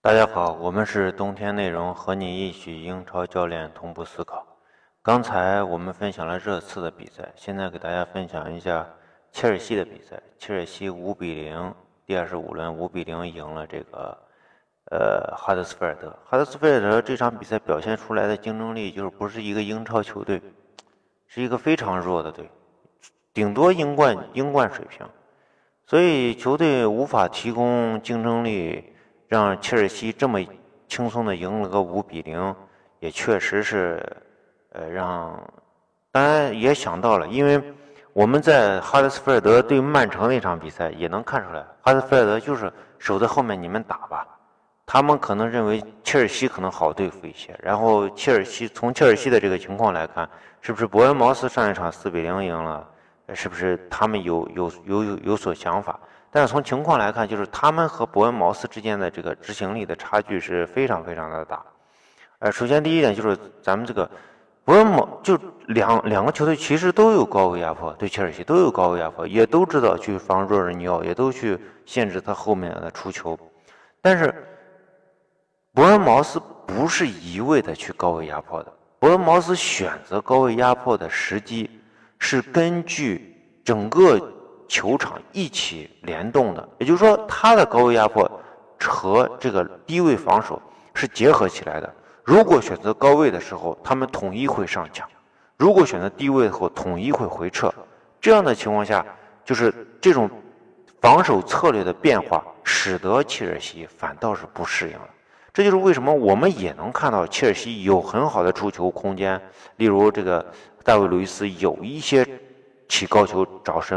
大家好，我们是冬天内容，和你一起英超教练同步思考。刚才我们分享了热刺的比赛，现在给大家分享一下切尔西的比赛。切尔西五比零，第二十五轮五比零赢了这个呃哈德斯菲尔德。哈德斯菲尔德这场比赛表现出来的竞争力，就是不是一个英超球队，是一个非常弱的队，顶多英冠英冠水平，所以球队无法提供竞争力。让切尔西这么轻松的赢了个五比零，也确实是，呃，让，当然也想到了，因为我们在哈德斯菲尔德对曼城那场比赛也能看出来，哈德斯菲尔德就是守在后面，你们打吧。他们可能认为切尔西可能好对付一些，然后切尔西从切尔西的这个情况来看，是不是伯恩茅斯上一场四比零赢了？是不是他们有有有有有所想法？但是从情况来看，就是他们和伯恩茅斯之间的这个执行力的差距是非常非常的大。呃，首先第一点就是咱们这个伯恩茅就两两个球队其实都有高位压迫，对切尔西都有高位压迫，也都知道去防若尔尼奥，也都去限制他后面的出球。但是伯恩茅斯不是一味的去高位压迫的，伯恩茅斯选择高位压迫的时机是根据整个。球场一起联动的，也就是说，他的高位压迫和这个低位防守是结合起来的。如果选择高位的时候，他们统一会上抢；如果选择低位后，统一会回撤。这样的情况下，就是这种防守策略的变化，使得切尔西反倒是不适应了。这就是为什么我们也能看到切尔西有很好的出球空间，例如这个大卫·路易斯有一些起高球找身后。